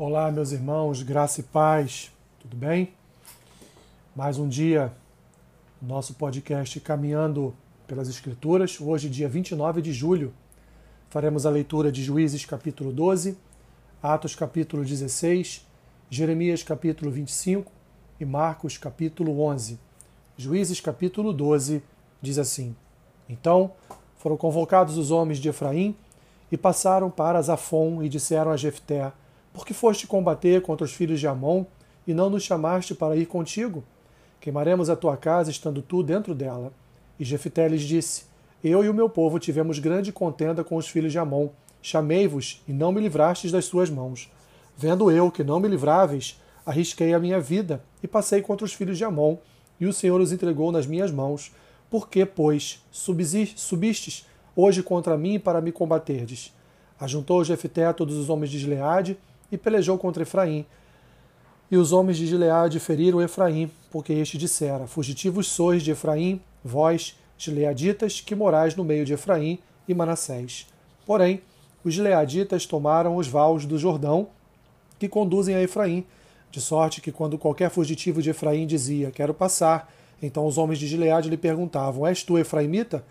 Olá, meus irmãos, graça e paz, tudo bem? Mais um dia, nosso podcast Caminhando pelas Escrituras. Hoje, dia 29 de julho, faremos a leitura de Juízes capítulo 12, Atos capítulo 16, Jeremias capítulo 25 e Marcos capítulo 11. Juízes capítulo 12 diz assim: Então foram convocados os homens de Efraim e passaram para Zafon e disseram a Jefté: Por que foste combater contra os filhos de Amon e não nos chamaste para ir contigo? Queimaremos a tua casa estando tu dentro dela. E Jefté lhes disse: Eu e o meu povo tivemos grande contenda com os filhos de Amon. Chamei-vos e não me livrastes das suas mãos. Vendo eu que não me livráveis, arrisquei a minha vida e passei contra os filhos de Amon, e o Senhor os entregou nas minhas mãos. Por que, pois, subistes hoje contra mim para me combaterdes? Ajuntou Jefté a todos os homens de Gileade e pelejou contra Efraim. E os homens de Gileade feriram Efraim, porque este dissera: Fugitivos sois de Efraim, vós, gileaditas, que morais no meio de Efraim e Manassés. Porém, os gileaditas tomaram os vales do Jordão, que conduzem a Efraim, de sorte que quando qualquer fugitivo de Efraim dizia: Quero passar, então os homens de Gileade lhe perguntavam: És tu efraimita?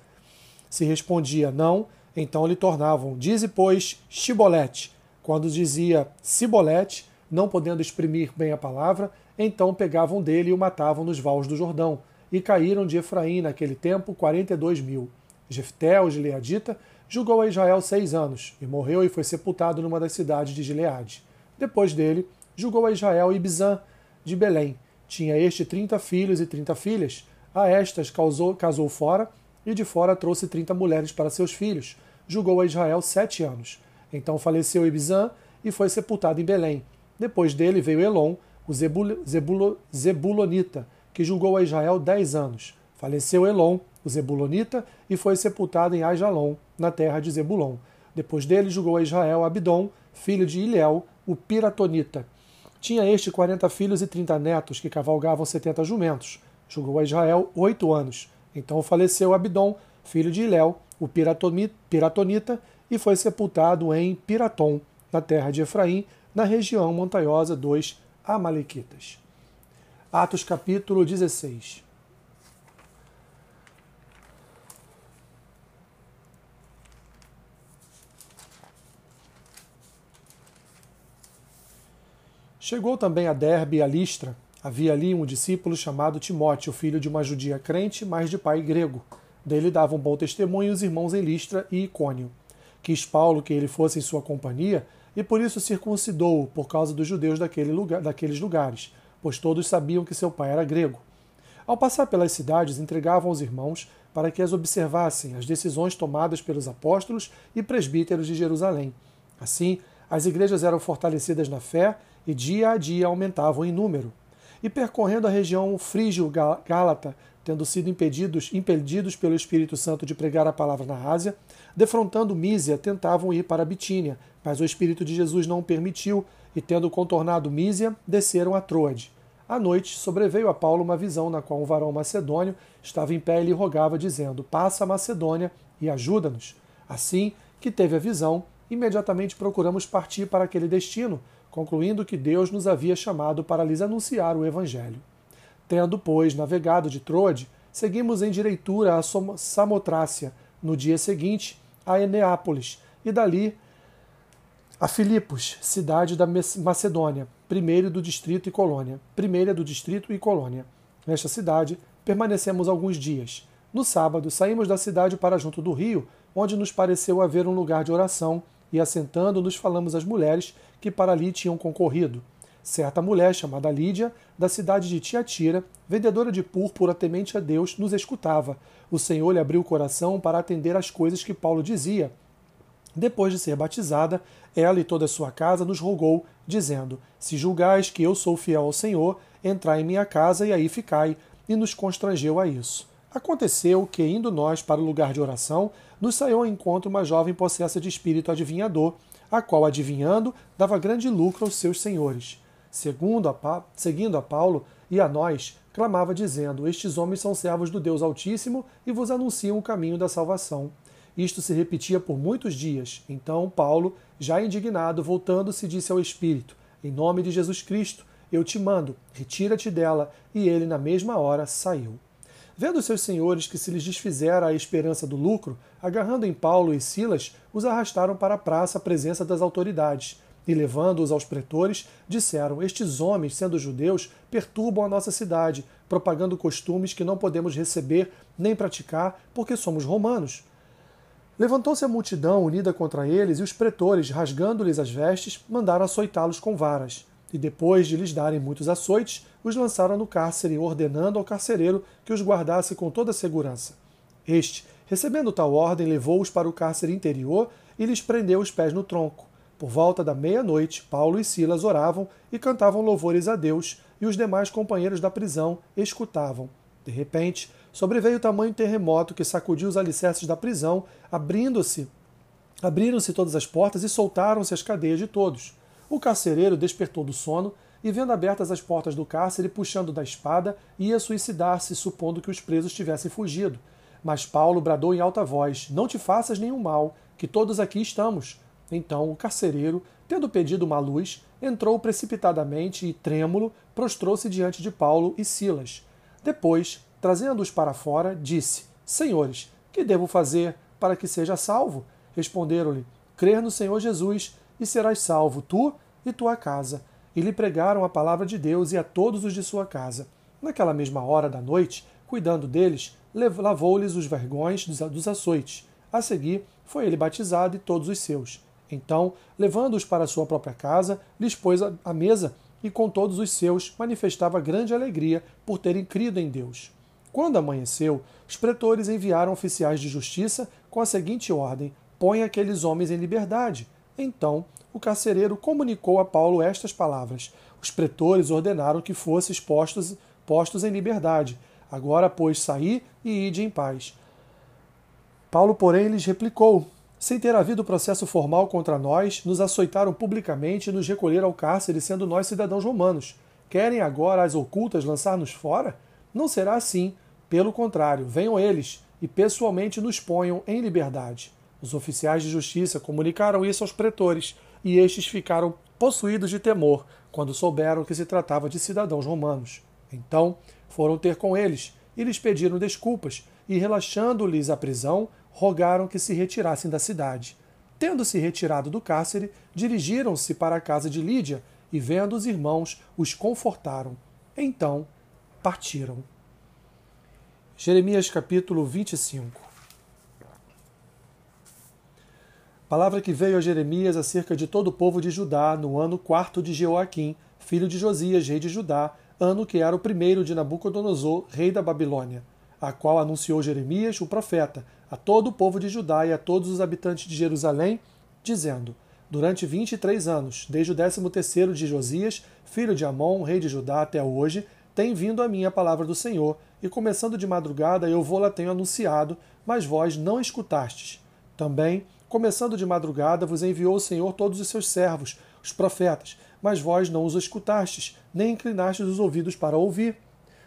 Se respondia não, então lhe tornavam: Dize, pois, Shibolete. Quando dizia Sibolete, não podendo exprimir bem a palavra, então pegavam dele e o matavam nos vales do Jordão. E caíram de Efraim naquele tempo quarenta e dois mil. Jefté, o gileadita, julgou a Israel seis anos, e morreu e foi sepultado numa das cidades de Gileade. Depois dele, julgou a Israel Ibzã, de Belém, tinha este trinta filhos e trinta filhas. A estas causou, casou fora, e de fora trouxe trinta mulheres para seus filhos. Julgou a Israel sete anos. Então faleceu Ibzã e foi sepultado em Belém. Depois dele veio Elon, o Zebul, Zebulo, Zebulonita, que julgou a Israel dez anos. Faleceu Elon, o Zebulonita, e foi sepultado em Ajalon, na terra de Zebulon. Depois dele julgou a Israel Abidom, filho de Ilhéu, o Piratonita. Tinha este quarenta filhos e trinta netos, que cavalgavam setenta jumentos. Julgou a Israel oito anos. Então faleceu Abidom, filho de Iléu, o Piratonita, e foi sepultado em Piratom, na terra de Efraim, na região montanhosa dos Amalequitas. Atos capítulo 16. Chegou também a Derbe e a Listra. Havia ali um discípulo chamado Timóteo, filho de uma judia crente, mas de pai grego. Dele davam bom testemunho os irmãos em Listra e Icônio. Quis Paulo que ele fosse em sua companhia e por isso circuncidou-o por causa dos judeus daquele lugar, daqueles lugares, pois todos sabiam que seu pai era grego. Ao passar pelas cidades, entregavam aos irmãos para que as observassem as decisões tomadas pelos apóstolos e presbíteros de Jerusalém. Assim, as igrejas eram fortalecidas na fé e dia a dia aumentavam em número. E percorrendo a região frígio-gálata, tendo sido impedidos, impedidos pelo Espírito Santo de pregar a palavra na Ásia, defrontando Mísia, tentavam ir para Bitínia, mas o Espírito de Jesus não o permitiu, e tendo contornado Mísia, desceram a Troade. À noite, sobreveio a Paulo uma visão na qual um varão macedônio estava em pé e lhe rogava, dizendo: Passa a Macedônia e ajuda-nos. Assim que teve a visão, imediatamente procuramos partir para aquele destino, concluindo que Deus nos havia chamado para lhes anunciar o Evangelho. Tendo, pois, navegado de Troade, seguimos em direitura a Samotrácia, no dia seguinte a Eneápolis, e dali a Filipos, cidade da Macedônia, primeiro do distrito e colônia, primeira do distrito e colônia. Nesta cidade permanecemos alguns dias. No sábado saímos da cidade para junto do rio, onde nos pareceu haver um lugar de oração, e assentando nos falamos às mulheres que para ali tinham concorrido. Certa mulher chamada Lídia, da cidade de Tiatira, vendedora de púrpura temente a Deus, nos escutava. O Senhor lhe abriu o coração para atender às coisas que Paulo dizia. Depois de ser batizada, ela e toda a sua casa nos rogou, dizendo: Se julgais que eu sou fiel ao Senhor, entrai em minha casa e aí ficai, e nos constrangeu a isso. Aconteceu que, indo nós para o lugar de oração, nos saiu ao encontro uma jovem possessa de espírito adivinhador, a qual, adivinhando, dava grande lucro aos seus senhores. Segundo a seguindo a Paulo e a nós, clamava dizendo: Estes homens são servos do Deus Altíssimo e vos anunciam o caminho da salvação. Isto se repetia por muitos dias. Então Paulo, já indignado, voltando-se, disse ao Espírito: Em nome de Jesus Cristo, eu te mando, retira-te dela. E ele, na mesma hora, saiu. Vendo seus senhores que se lhes desfizera a esperança do lucro, agarrando em Paulo e Silas, os arrastaram para a praça à presença das autoridades. E levando-os aos pretores, disseram: Estes homens, sendo judeus, perturbam a nossa cidade, propagando costumes que não podemos receber nem praticar, porque somos romanos. Levantou-se a multidão unida contra eles, e os pretores, rasgando-lhes as vestes, mandaram açoitá-los com varas. E depois de lhes darem muitos açoites, os lançaram no cárcere, ordenando ao carcereiro que os guardasse com toda segurança. Este, recebendo tal ordem, levou-os para o cárcere interior e lhes prendeu os pés no tronco. Por volta da meia-noite, Paulo e Silas oravam e cantavam louvores a Deus, e os demais companheiros da prisão escutavam. De repente, sobreveio tamanho terremoto que sacudiu os alicerces da prisão, abrindo-se, abriram-se todas as portas e soltaram-se as cadeias de todos. O carcereiro despertou do sono e, vendo abertas as portas do cárcere, puxando da espada, ia suicidar-se, supondo que os presos tivessem fugido. Mas Paulo bradou em alta voz: Não te faças nenhum mal, que todos aqui estamos. Então o carcereiro, tendo pedido uma luz, entrou precipitadamente e, trêmulo, prostrou-se diante de Paulo e Silas. Depois, Trazendo-os para fora, disse: Senhores, que devo fazer para que seja salvo? Responderam-lhe: Crer no Senhor Jesus e serás salvo, tu e tua casa. E lhe pregaram a palavra de Deus e a todos os de sua casa. Naquela mesma hora da noite, cuidando deles, lavou-lhes os vergões dos açoites. A seguir, foi ele batizado e todos os seus. Então, levando-os para sua própria casa, lhes pôs a mesa e com todos os seus manifestava grande alegria por terem crido em Deus. Quando amanheceu, os pretores enviaram oficiais de justiça com a seguinte ordem: põe aqueles homens em liberdade. Então, o carcereiro comunicou a Paulo estas palavras. Os pretores ordenaram que fossem postos, postos em liberdade. Agora, pois, saí e ide em paz. Paulo, porém, lhes replicou: Sem ter havido processo formal contra nós, nos açoitaram publicamente e nos recolheram ao cárcere, sendo nós cidadãos romanos. Querem agora as ocultas lançar-nos fora? Não será assim. Pelo contrário, venham eles e pessoalmente nos ponham em liberdade. Os oficiais de justiça comunicaram isso aos pretores, e estes ficaram possuídos de temor quando souberam que se tratava de cidadãos romanos. Então foram ter com eles e lhes pediram desculpas, e relaxando-lhes a prisão, rogaram que se retirassem da cidade. Tendo-se retirado do cárcere, dirigiram-se para a casa de Lídia, e vendo os irmãos, os confortaram. Então partiram. Jeremias capítulo 25. Palavra que veio a Jeremias acerca de todo o povo de Judá no ano quarto de Jeoaquim, filho de Josias, rei de Judá, ano que era o primeiro de Nabucodonosor, rei da Babilônia, a qual anunciou Jeremias, o profeta, a todo o povo de Judá e a todos os habitantes de Jerusalém, dizendo: Durante vinte e três anos, desde o décimo terceiro de Josias, filho de Amon, rei de Judá, até hoje, tem vindo a mim a palavra do Senhor, e começando de madrugada eu vou-la tenho anunciado, mas vós não escutastes. Também, começando de madrugada, vos enviou o Senhor todos os seus servos, os profetas, mas vós não os escutastes, nem inclinastes os ouvidos para ouvir.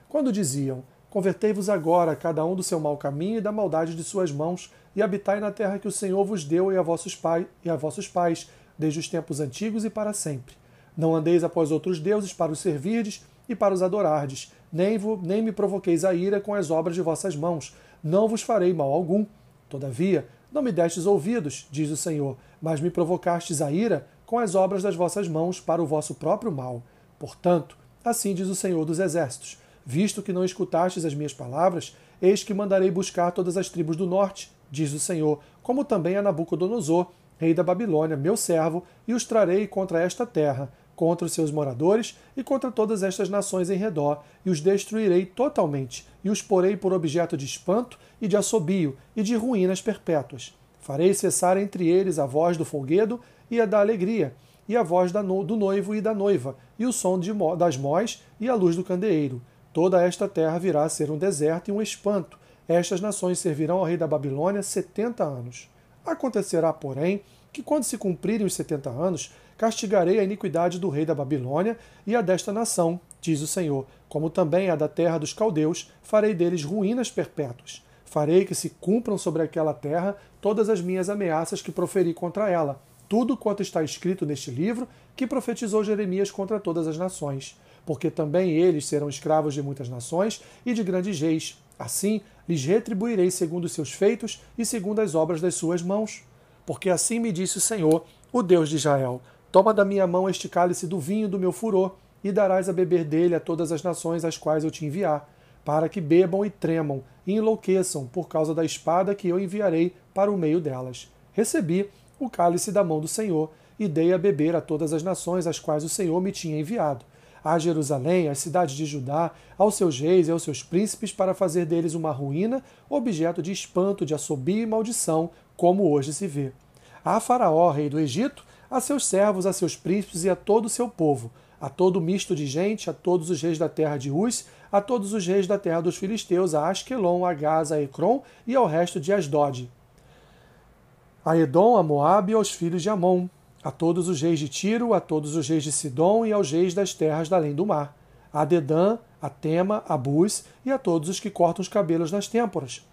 Quando diziam: Convertei-vos agora, cada um do seu mau caminho e da maldade de suas mãos, e habitai na terra que o Senhor vos deu e a vossos, pai, e a vossos pais, desde os tempos antigos e para sempre. Não andeis após outros deuses para os servirdes, e para os adorardes. Nem, nem me provoqueis a ira com as obras de vossas mãos. Não vos farei mal algum. Todavia, não me destes ouvidos, diz o Senhor, mas me provocastes a ira com as obras das vossas mãos para o vosso próprio mal. Portanto, assim diz o Senhor dos Exércitos: Visto que não escutastes as minhas palavras, eis que mandarei buscar todas as tribos do norte, diz o Senhor, como também a Nabucodonosor, rei da Babilônia, meu servo, e os trarei contra esta terra, contra os seus moradores e contra todas estas nações em redor, e os destruirei totalmente, e os porei por objeto de espanto e de assobio e de ruínas perpétuas. Farei cessar entre eles a voz do folguedo e a da alegria, e a voz do noivo e da noiva, e o som das móis e a luz do candeeiro. Toda esta terra virá a ser um deserto e um espanto. Estas nações servirão ao rei da Babilônia setenta anos. Acontecerá, porém, que quando se cumprirem os setenta anos, castigarei a iniquidade do rei da Babilônia e a desta nação, diz o Senhor, como também a da terra dos caldeus, farei deles ruínas perpétuas. Farei que se cumpram sobre aquela terra todas as minhas ameaças que proferi contra ela. tudo quanto está escrito neste livro que profetizou Jeremias contra todas as nações. Porque também eles serão escravos de muitas nações e de grandes reis. Assim lhes retribuirei segundo os seus feitos e segundo as obras das suas mãos. Porque assim me disse o Senhor, o Deus de Israel: Toma da minha mão este cálice do vinho do meu furor, e darás a beber dele a todas as nações às quais eu te enviar, para que bebam e tremam e enlouqueçam por causa da espada que eu enviarei para o meio delas. Recebi o cálice da mão do Senhor e dei a beber a todas as nações às quais o Senhor me tinha enviado. A Jerusalém, às cidades de Judá, aos seus reis e aos seus príncipes, para fazer deles uma ruína, objeto de espanto, de assobio e maldição, como hoje se vê. A Faraó, rei do Egito, a seus servos, a seus príncipes e a todo o seu povo, a todo misto de gente, a todos os reis da terra de Uz, a todos os reis da terra dos filisteus, a Asquelon, a Gaza, a Ecrom e ao resto de Asdod, a Edom, a Moabe e aos filhos de Amon, a todos os reis de Tiro, a todos os reis de Sidom e aos reis das terras da além do mar, a Dedã, a Tema, a Bus e a todos os que cortam os cabelos nas têmporas,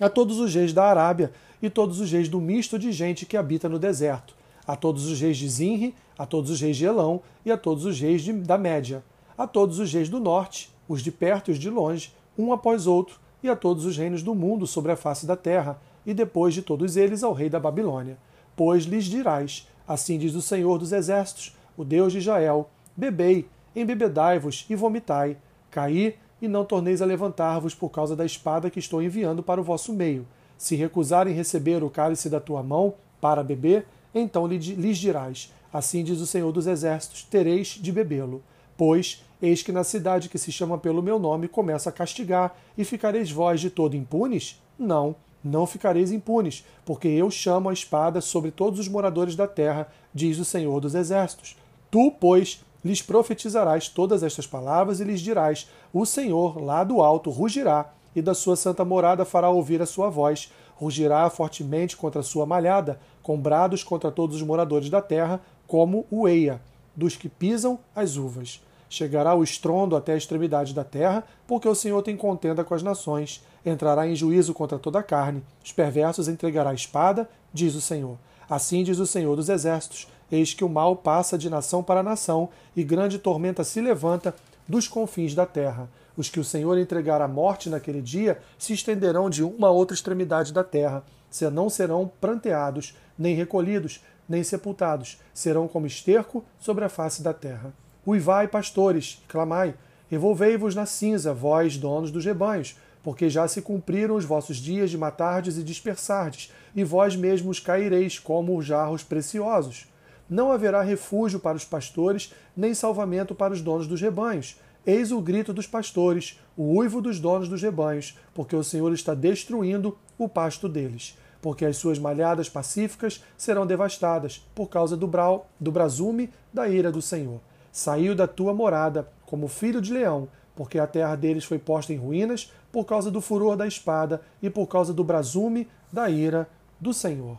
a todos os reis da Arábia e todos os reis do misto de gente que habita no deserto, a todos os reis de Zinri, a todos os reis de Elão e a todos os reis de, da Média, a todos os reis do norte, os de perto e os de longe, um após outro, e a todos os reinos do mundo sobre a face da terra, e depois de todos eles ao rei da Babilônia. Pois lhes dirás: Assim diz o Senhor dos Exércitos, o Deus de Israel: Bebei, embebedai-vos e vomitai, caí e não torneis a levantar-vos por causa da espada que estou enviando para o vosso meio. Se recusarem receber o cálice da tua mão para beber, então lhes dirás: Assim diz o Senhor dos Exércitos: tereis de bebê-lo. Pois, eis que na cidade que se chama pelo meu nome começa a castigar, e ficareis vós de todo impunes? Não, não ficareis impunes, porque eu chamo a espada sobre todos os moradores da terra, diz o Senhor dos Exércitos. Tu, pois, lhes profetizarás todas estas palavras e lhes dirás: O Senhor, lá do alto, rugirá, e da sua santa morada fará ouvir a sua voz. Rugirá fortemente contra a sua malhada, com brados contra todos os moradores da terra, como o eia, dos que pisam as uvas. Chegará o estrondo até a extremidade da terra, porque o Senhor tem contenda com as nações. Entrará em juízo contra toda a carne. Os perversos entregará a espada, diz o Senhor. Assim diz o Senhor dos Exércitos: Eis que o mal passa de nação para nação, e grande tormenta se levanta dos confins da terra. Os que o Senhor entregar à morte naquele dia se estenderão de uma a outra extremidade da terra. Se não serão pranteados, nem recolhidos, nem sepultados. Serão como esterco sobre a face da terra. Uivai, pastores, clamai, revolvei-vos na cinza, vós, donos dos rebanhos, porque já se cumpriram os vossos dias de matardes e dispersardes, e vós mesmos caireis como jarros preciosos. Não haverá refúgio para os pastores, nem salvamento para os donos dos rebanhos. Eis o grito dos pastores, o uivo dos donos dos rebanhos, porque o Senhor está destruindo o pasto deles. Porque as suas malhadas pacíficas serão devastadas, por causa do, brau, do brazume da ira do Senhor. Saiu da tua morada como filho de leão, porque a terra deles foi posta em ruínas por causa do furor da espada e por causa do brazume da ira do Senhor.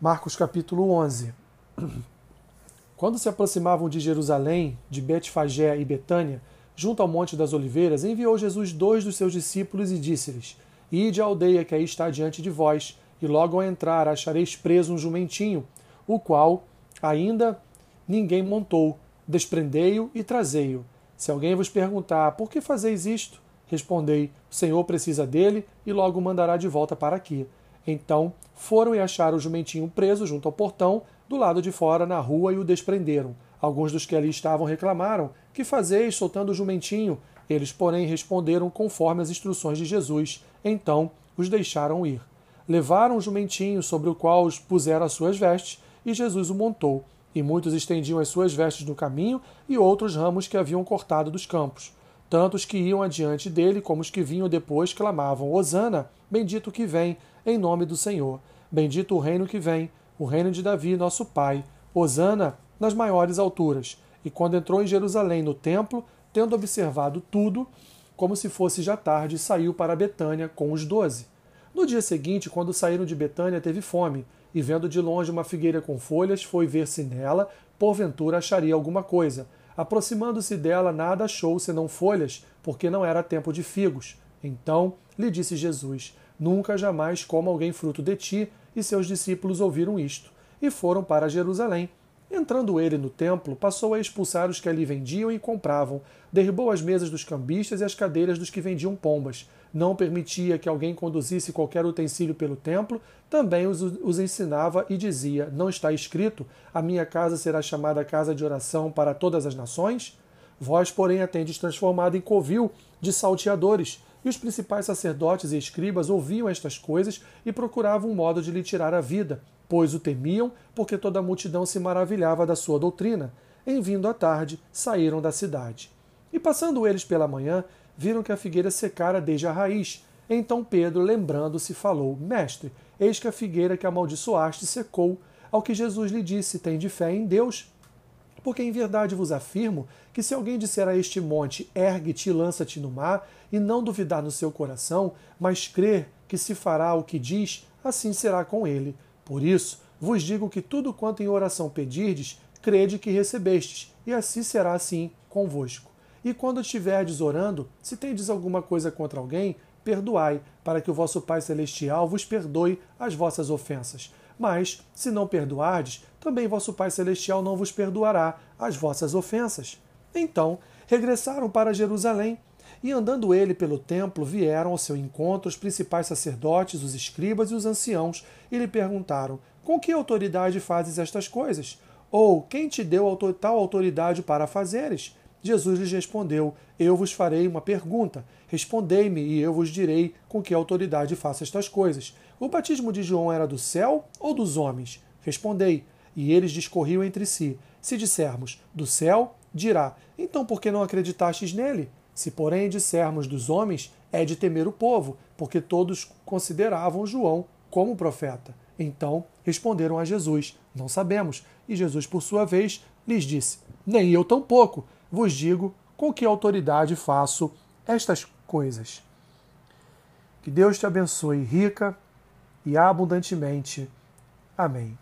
Marcos capítulo 11. Quando se aproximavam de Jerusalém, de Betfagé e Betânia, junto ao Monte das Oliveiras, enviou Jesus dois dos seus discípulos e disse-lhes: Ide à aldeia que aí está diante de vós, e logo ao entrar achareis preso um jumentinho, o qual ainda ninguém montou. Desprendei-o e trazei-o. Se alguém vos perguntar por que fazeis isto, respondei: O Senhor precisa dele e logo mandará de volta para aqui. Então foram e acharam o jumentinho preso junto ao portão, do lado de fora, na rua, e o desprenderam. Alguns dos que ali estavam reclamaram: Que fazeis soltando o jumentinho? Eles, porém, responderam conforme as instruções de Jesus. Então os deixaram ir. Levaram o jumentinho sobre o qual os puseram as suas vestes e Jesus o montou. E muitos estendiam as suas vestes no caminho e outros ramos que haviam cortado dos campos. Tanto os que iam adiante dele como os que vinham depois clamavam: Hosana, bendito que vem, em nome do Senhor. Bendito o reino que vem, o reino de Davi, nosso pai. Hosana nas maiores alturas. E quando entrou em Jerusalém no templo, tendo observado tudo, como se fosse já tarde, saiu para Betânia com os doze. No dia seguinte, quando saíram de Betânia, teve fome e vendo de longe uma figueira com folhas, foi ver se nela, porventura, acharia alguma coisa. Aproximando-se dela, nada achou senão folhas, porque não era tempo de figos. Então lhe disse Jesus: Nunca jamais coma alguém fruto de ti. e seus discípulos ouviram isto, e foram para Jerusalém. Entrando ele no templo, passou a expulsar os que ali vendiam e compravam, derribou as mesas dos cambistas e as cadeiras dos que vendiam pombas. Não permitia que alguém conduzisse qualquer utensílio pelo templo, também os, os ensinava e dizia: Não está escrito, a minha casa será chamada casa de oração para todas as nações? Vós, porém, a tendes transformado em covil de salteadores. E os principais sacerdotes e escribas ouviam estas coisas e procuravam um modo de lhe tirar a vida, pois o temiam, porque toda a multidão se maravilhava da sua doutrina. Em vindo à tarde, saíram da cidade. E passando eles pela manhã, viram que a figueira secara desde a raiz. Então Pedro, lembrando-se, falou: Mestre, eis que a figueira que amaldiçoaste secou. Ao que Jesus lhe disse: Tem de fé em Deus. Porque em verdade vos afirmo que se alguém disser a este monte, ergue-te e lança-te no mar, e não duvidar no seu coração, mas crer que se fará o que diz, assim será com ele. Por isso, vos digo que tudo quanto em oração pedirdes, crede que recebestes, e assim será assim convosco. E quando estiverdes orando, se tendes alguma coisa contra alguém, perdoai, para que o vosso Pai Celestial vos perdoe as vossas ofensas. Mas, se não perdoardes, também vosso Pai Celestial não vos perdoará as vossas ofensas. Então regressaram para Jerusalém, e andando ele pelo templo, vieram ao seu encontro os principais sacerdotes, os escribas e os anciãos, e lhe perguntaram: Com que autoridade fazes estas coisas? Ou quem te deu tal autoridade para fazeres? Jesus lhes respondeu: Eu vos farei uma pergunta. Respondei-me, e eu vos direi com que autoridade faço estas coisas. O batismo de João era do céu ou dos homens? Respondei. E eles discorriam entre si. Se dissermos do céu, dirá: Então por que não acreditastes nele? Se, porém, dissermos dos homens, é de temer o povo, porque todos consideravam João como profeta. Então responderam a Jesus: Não sabemos. E Jesus, por sua vez, lhes disse: Nem eu tampouco vos digo com que autoridade faço estas coisas. Que Deus te abençoe rica e abundantemente. Amém.